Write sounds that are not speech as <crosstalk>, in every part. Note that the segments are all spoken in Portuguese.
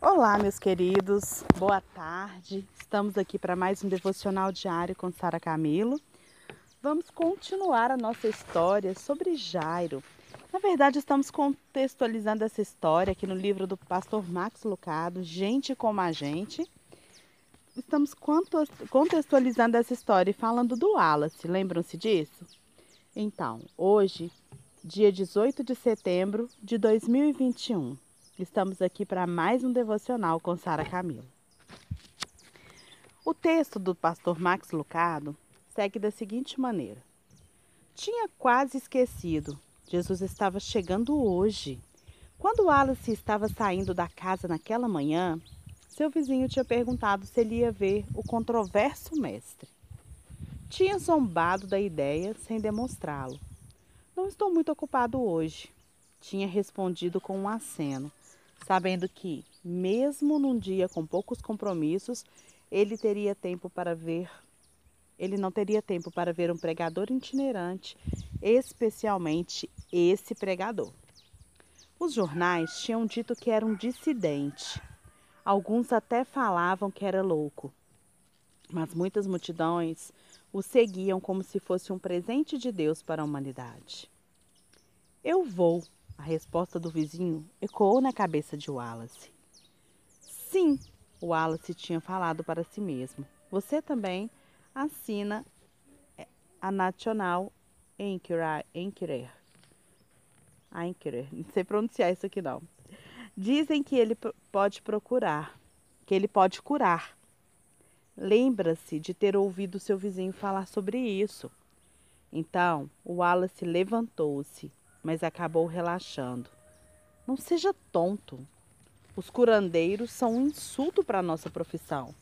Olá, meus queridos, boa tarde. Estamos aqui para mais um devocional diário com Sara Camilo. Vamos continuar a nossa história sobre Jairo. Na verdade, estamos contextualizando essa história aqui no livro do pastor Max Lucado, Gente como a Gente. Estamos contextualizando essa história e falando do Wallace, lembram-se disso? Então, hoje, dia 18 de setembro de 2021. Estamos aqui para mais um devocional com Sara Camilo. O texto do pastor Max Lucado segue da seguinte maneira: Tinha quase esquecido. Jesus estava chegando hoje. Quando Alice estava saindo da casa naquela manhã, seu vizinho tinha perguntado se ele ia ver o controverso mestre. Tinha zombado da ideia sem demonstrá-lo. Não estou muito ocupado hoje, tinha respondido com um aceno sabendo que, mesmo num dia com poucos compromissos, ele teria tempo para ver ele não teria tempo para ver um pregador itinerante, especialmente esse pregador. Os jornais tinham dito que era um dissidente. Alguns até falavam que era louco. Mas muitas multidões o seguiam como se fosse um presente de Deus para a humanidade. Eu vou, a resposta do vizinho ecoou na cabeça de Wallace. Sim, Wallace tinha falado para si mesmo. Você também assina é, a National Enquirer. Enquirer. Enquirer. Não sei pronunciar isso aqui não. Dizem que ele pode procurar, que ele pode curar. Lembra-se de ter ouvido seu vizinho falar sobre isso. Então, Wallace levantou-se mas acabou relaxando. Não seja tonto. Os curandeiros são um insulto para a nossa profissão.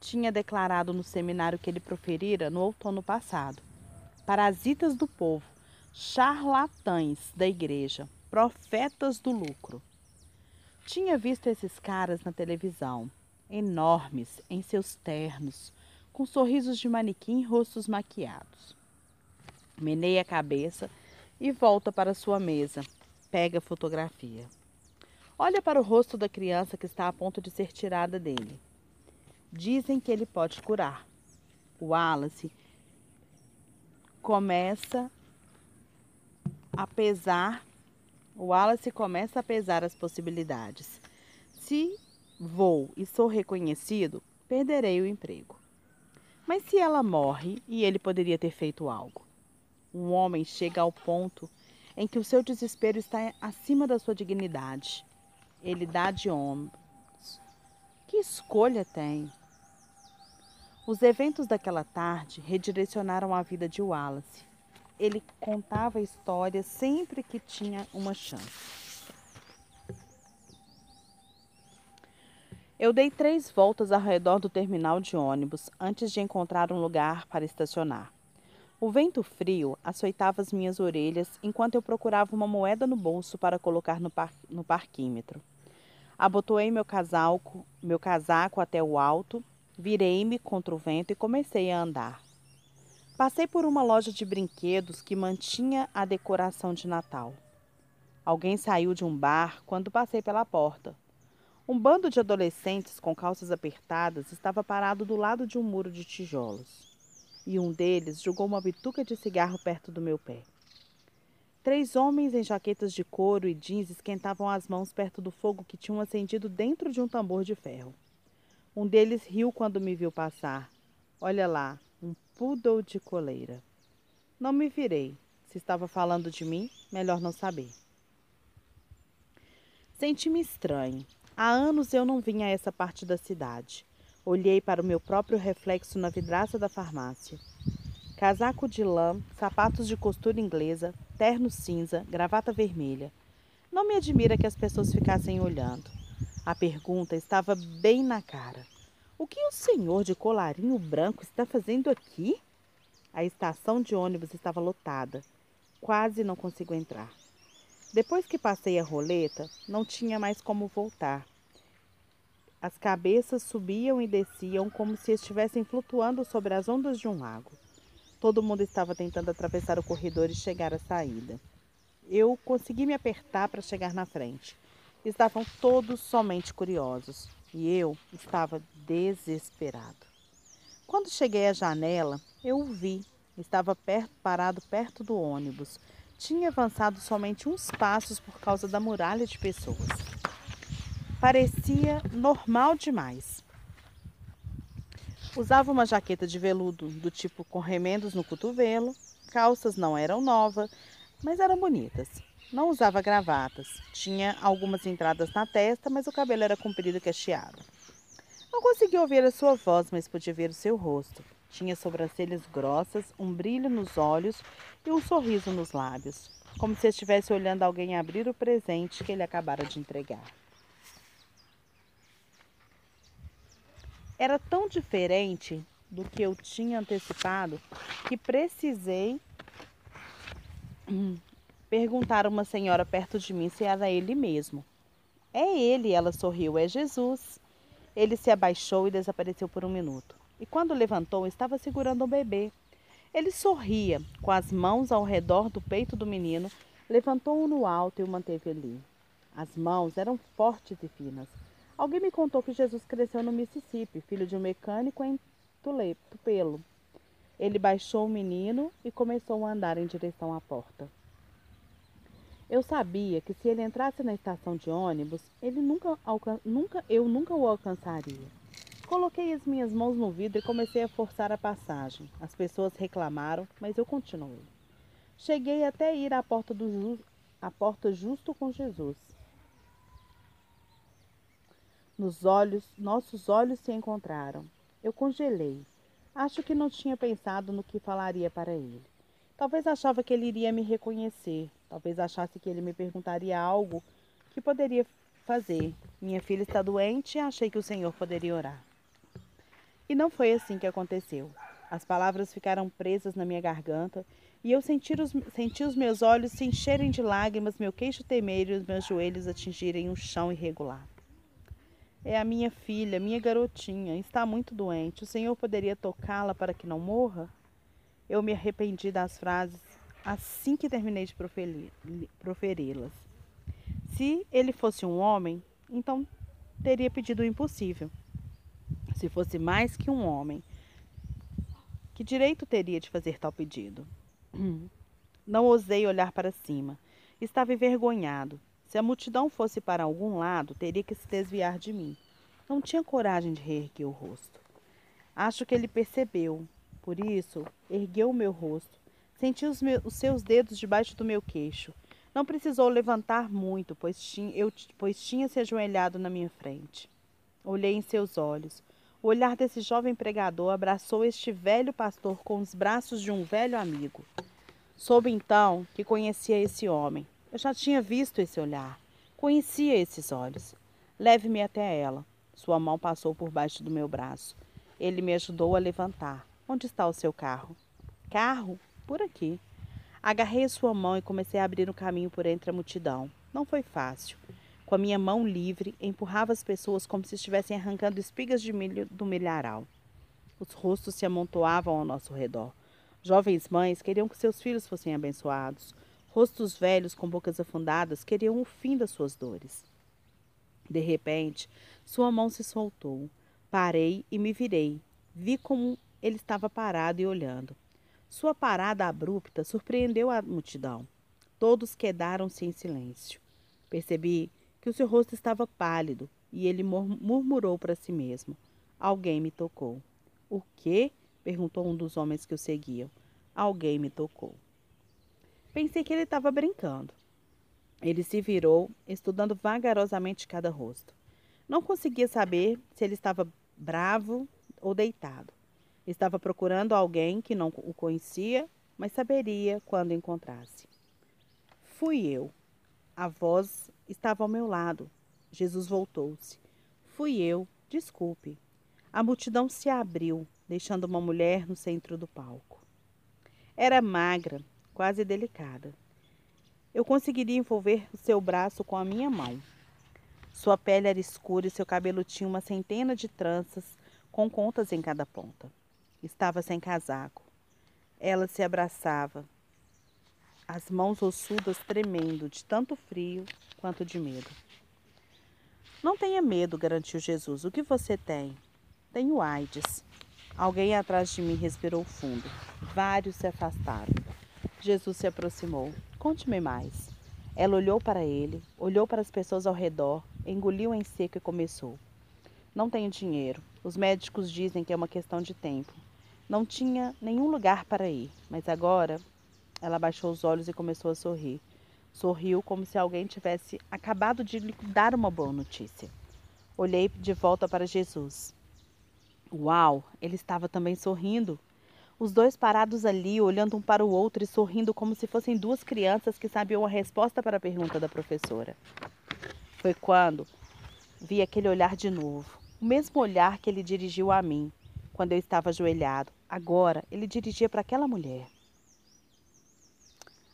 Tinha declarado no seminário que ele proferira no outono passado. Parasitas do povo, charlatães da igreja, profetas do lucro. Tinha visto esses caras na televisão, enormes em seus ternos, com sorrisos de manequim e rostos maquiados. Menei a cabeça e volta para sua mesa. Pega a fotografia. Olha para o rosto da criança que está a ponto de ser tirada dele. Dizem que ele pode curar. O Wallace começa a pesar. O Wallace começa a pesar as possibilidades. Se vou e sou reconhecido, perderei o emprego. Mas se ela morre e ele poderia ter feito algo? Um homem chega ao ponto em que o seu desespero está acima da sua dignidade. Ele dá de ombros. Que escolha tem? Os eventos daquela tarde redirecionaram a vida de Wallace. Ele contava histórias sempre que tinha uma chance. Eu dei três voltas ao redor do terminal de ônibus antes de encontrar um lugar para estacionar. O vento frio açoitava as minhas orelhas enquanto eu procurava uma moeda no bolso para colocar no, par no parquímetro. Abotoei meu casaco, meu casaco até o alto, virei-me contra o vento e comecei a andar. Passei por uma loja de brinquedos que mantinha a decoração de Natal. Alguém saiu de um bar quando passei pela porta. Um bando de adolescentes com calças apertadas estava parado do lado de um muro de tijolos e um deles jogou uma bituca de cigarro perto do meu pé. Três homens em jaquetas de couro e jeans esquentavam as mãos perto do fogo que tinham acendido dentro de um tambor de ferro. Um deles riu quando me viu passar. Olha lá, um poodle de coleira. Não me virei. Se estava falando de mim, melhor não saber. Senti-me estranho. Há anos eu não vinha a essa parte da cidade. Olhei para o meu próprio reflexo na vidraça da farmácia. Casaco de lã, sapatos de costura inglesa, terno cinza, gravata vermelha. Não me admira que as pessoas ficassem olhando. A pergunta estava bem na cara. O que o senhor de colarinho branco está fazendo aqui? A estação de ônibus estava lotada. Quase não consigo entrar. Depois que passei a roleta, não tinha mais como voltar. As cabeças subiam e desciam como se estivessem flutuando sobre as ondas de um lago. Todo mundo estava tentando atravessar o corredor e chegar à saída. Eu consegui me apertar para chegar na frente. estavam todos somente curiosos e eu estava desesperado. Quando cheguei à janela, eu o vi. Estava perto, parado perto do ônibus. Tinha avançado somente uns passos por causa da muralha de pessoas. Parecia normal demais. Usava uma jaqueta de veludo do tipo com remendos no cotovelo, calças não eram novas, mas eram bonitas. Não usava gravatas, tinha algumas entradas na testa, mas o cabelo era comprido e cacheado. Não conseguia ouvir a sua voz, mas podia ver o seu rosto. Tinha sobrancelhas grossas, um brilho nos olhos e um sorriso nos lábios, como se estivesse olhando alguém abrir o presente que ele acabara de entregar. Era tão diferente do que eu tinha antecipado que precisei hum, perguntar a uma senhora perto de mim se era ele mesmo. É ele, ela sorriu, é Jesus. Ele se abaixou e desapareceu por um minuto. E quando levantou, estava segurando um bebê. Ele sorria, com as mãos ao redor do peito do menino, levantou-o no alto e o manteve ali. As mãos eram fortes e finas. Alguém me contou que Jesus cresceu no Mississippi, filho de um mecânico em Tupelo. Ele baixou o menino e começou a andar em direção à porta. Eu sabia que se ele entrasse na estação de ônibus, ele nunca, nunca, eu nunca o alcançaria. Coloquei as minhas mãos no vidro e comecei a forçar a passagem. As pessoas reclamaram, mas eu continuei. Cheguei até ir à porta, do, à porta justo com Jesus. Nos olhos, nossos olhos se encontraram. Eu congelei. Acho que não tinha pensado no que falaria para ele. Talvez achava que ele iria me reconhecer. Talvez achasse que ele me perguntaria algo que poderia fazer. Minha filha está doente e achei que o Senhor poderia orar. E não foi assim que aconteceu. As palavras ficaram presas na minha garganta e eu senti os, senti os meus olhos se encherem de lágrimas, meu queixo temer e os meus joelhos atingirem um chão irregular. É a minha filha, minha garotinha, está muito doente. O Senhor poderia tocá-la para que não morra? Eu me arrependi das frases assim que terminei de proferi-las. Se ele fosse um homem, então teria pedido o impossível. Se fosse mais que um homem, que direito teria de fazer tal pedido? <clears throat> Não ousei olhar para cima. Estava envergonhado. Se a multidão fosse para algum lado, teria que se desviar de mim. Não tinha coragem de reerguer o rosto. Acho que ele percebeu. Por isso, ergueu o meu rosto. Senti os, meus, os seus dedos debaixo do meu queixo. Não precisou levantar muito, pois tinha, eu, pois tinha se ajoelhado na minha frente. Olhei em seus olhos. O olhar desse jovem pregador abraçou este velho pastor com os braços de um velho amigo. Soube então que conhecia esse homem. Eu já tinha visto esse olhar. Conhecia esses olhos. Leve-me até ela. Sua mão passou por baixo do meu braço. Ele me ajudou a levantar. Onde está o seu carro? Carro? Por aqui. Agarrei sua mão e comecei a abrir um caminho por entre a multidão. Não foi fácil. Com a minha mão livre, empurrava as pessoas como se estivessem arrancando espigas de milho do milharal. Os rostos se amontoavam ao nosso redor. Jovens mães queriam que seus filhos fossem abençoados. Rostos velhos com bocas afundadas queriam o fim das suas dores. De repente, sua mão se soltou. Parei e me virei. Vi como ele estava parado e olhando. Sua parada abrupta surpreendeu a multidão. Todos quedaram-se em silêncio. Percebi que o seu rosto estava pálido e ele murmurou para si mesmo: Alguém me tocou. O quê? perguntou um dos homens que o seguiam. Alguém me tocou. Pensei que ele estava brincando. Ele se virou, estudando vagarosamente cada rosto. Não conseguia saber se ele estava bravo ou deitado. Estava procurando alguém que não o conhecia, mas saberia quando encontrasse. Fui eu. A voz estava ao meu lado. Jesus voltou-se. Fui eu, desculpe. A multidão se abriu, deixando uma mulher no centro do palco. Era magra, quase delicada. Eu conseguiria envolver o seu braço com a minha mão. Sua pele era escura e seu cabelo tinha uma centena de tranças com contas em cada ponta. Estava sem casaco. Ela se abraçava, as mãos ossudas tremendo de tanto frio quanto de medo. Não tenha medo, garantiu Jesus. O que você tem? Tenho AIDS. Alguém atrás de mim respirou fundo. Vários se afastaram. Jesus se aproximou. Conte-me mais. Ela olhou para ele, olhou para as pessoas ao redor, engoliu em seco e começou. Não tenho dinheiro. Os médicos dizem que é uma questão de tempo. Não tinha nenhum lugar para ir, mas agora ela baixou os olhos e começou a sorrir. Sorriu como se alguém tivesse acabado de lhe dar uma boa notícia. Olhei de volta para Jesus. Uau, ele estava também sorrindo. Os dois parados ali, olhando um para o outro e sorrindo como se fossem duas crianças que sabiam a resposta para a pergunta da professora. Foi quando vi aquele olhar de novo, o mesmo olhar que ele dirigiu a mim, quando eu estava ajoelhado. Agora ele dirigia para aquela mulher.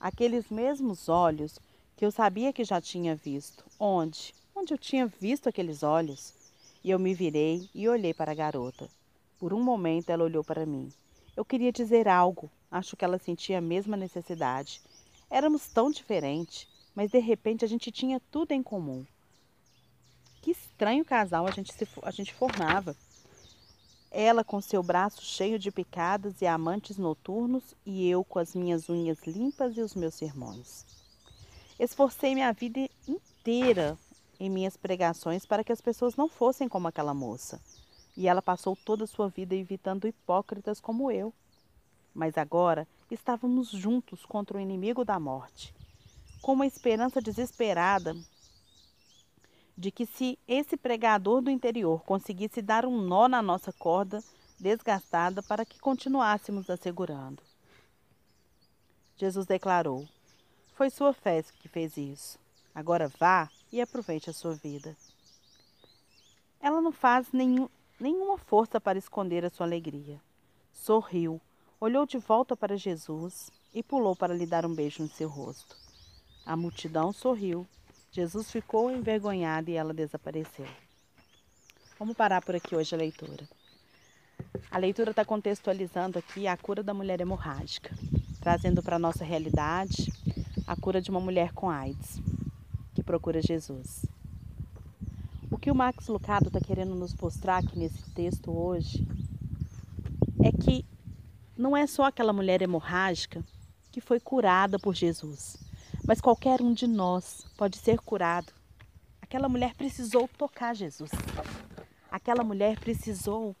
Aqueles mesmos olhos que eu sabia que já tinha visto. Onde? Onde eu tinha visto aqueles olhos? E eu me virei e olhei para a garota. Por um momento ela olhou para mim. Eu queria dizer algo. Acho que ela sentia a mesma necessidade. Éramos tão diferentes, mas de repente a gente tinha tudo em comum. Que estranho casal a gente, se, a gente formava. Ela com seu braço cheio de picadas e amantes noturnos, e eu com as minhas unhas limpas e os meus sermões. Esforcei minha vida inteira em minhas pregações para que as pessoas não fossem como aquela moça. E ela passou toda a sua vida evitando hipócritas como eu. Mas agora estávamos juntos contra o inimigo da morte, com uma esperança desesperada de que se esse pregador do interior conseguisse dar um nó na nossa corda desgastada para que continuássemos assegurando. Jesus declarou: Foi sua fé que fez isso. Agora vá e aproveite a sua vida. Ela não faz nenhum, nenhuma força para esconder a sua alegria. Sorriu, olhou de volta para Jesus e pulou para lhe dar um beijo no seu rosto. A multidão sorriu. Jesus ficou envergonhado e ela desapareceu. Vamos parar por aqui hoje a leitura. A leitura está contextualizando aqui a cura da mulher hemorrágica, trazendo para a nossa realidade a cura de uma mulher com AIDS que procura Jesus. Que o Max Lucado está querendo nos mostrar aqui nesse texto hoje é que não é só aquela mulher hemorrágica que foi curada por Jesus, mas qualquer um de nós pode ser curado. Aquela mulher precisou tocar Jesus. Aquela mulher precisou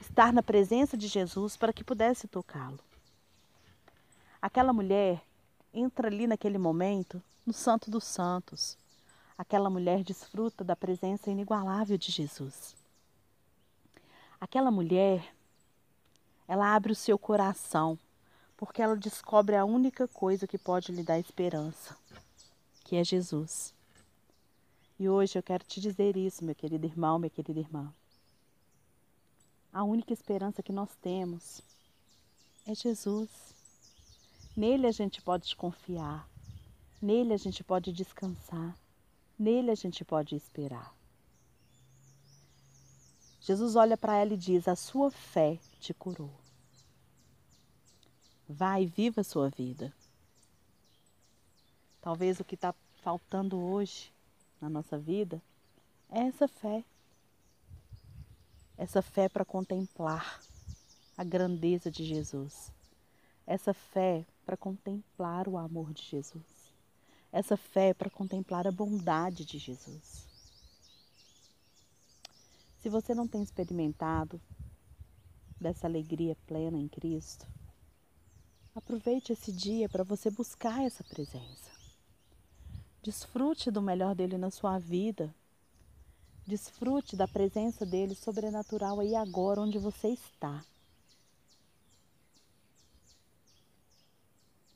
estar na presença de Jesus para que pudesse tocá-lo. Aquela mulher entra ali naquele momento no Santo dos Santos. Aquela mulher desfruta da presença inigualável de Jesus. Aquela mulher, ela abre o seu coração, porque ela descobre a única coisa que pode lhe dar esperança, que é Jesus. E hoje eu quero te dizer isso, meu querido irmão, minha querida irmã. A única esperança que nós temos é Jesus. Nele a gente pode confiar. Nele a gente pode descansar, nele a gente pode esperar. Jesus olha para ela e diz: A sua fé te curou. Vai, viva a sua vida. Talvez o que está faltando hoje na nossa vida é essa fé. Essa fé para contemplar a grandeza de Jesus. Essa fé para contemplar o amor de Jesus essa fé para contemplar a bondade de Jesus. Se você não tem experimentado dessa alegria plena em Cristo, aproveite esse dia para você buscar essa presença. Desfrute do melhor dele na sua vida. Desfrute da presença dele sobrenatural aí agora onde você está.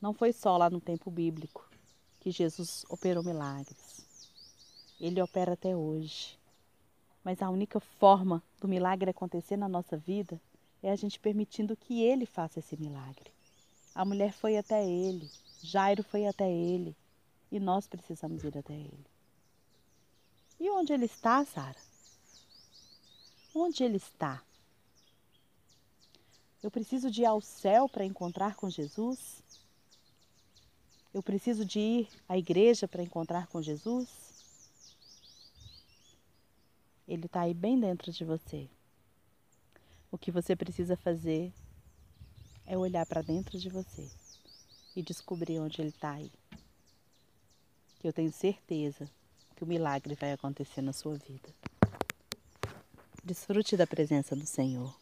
Não foi só lá no tempo bíblico que Jesus operou milagres. Ele opera até hoje. Mas a única forma do milagre acontecer na nossa vida é a gente permitindo que ele faça esse milagre. A mulher foi até ele, Jairo foi até ele, e nós precisamos ir até ele. E onde ele está, Sara? Onde ele está? Eu preciso de ir ao céu para encontrar com Jesus? Eu preciso de ir à igreja para encontrar com Jesus? Ele está aí bem dentro de você. O que você precisa fazer é olhar para dentro de você e descobrir onde ele está aí. Eu tenho certeza que o milagre vai acontecer na sua vida. Desfrute da presença do Senhor.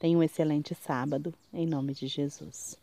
Tenha um excelente sábado, em nome de Jesus.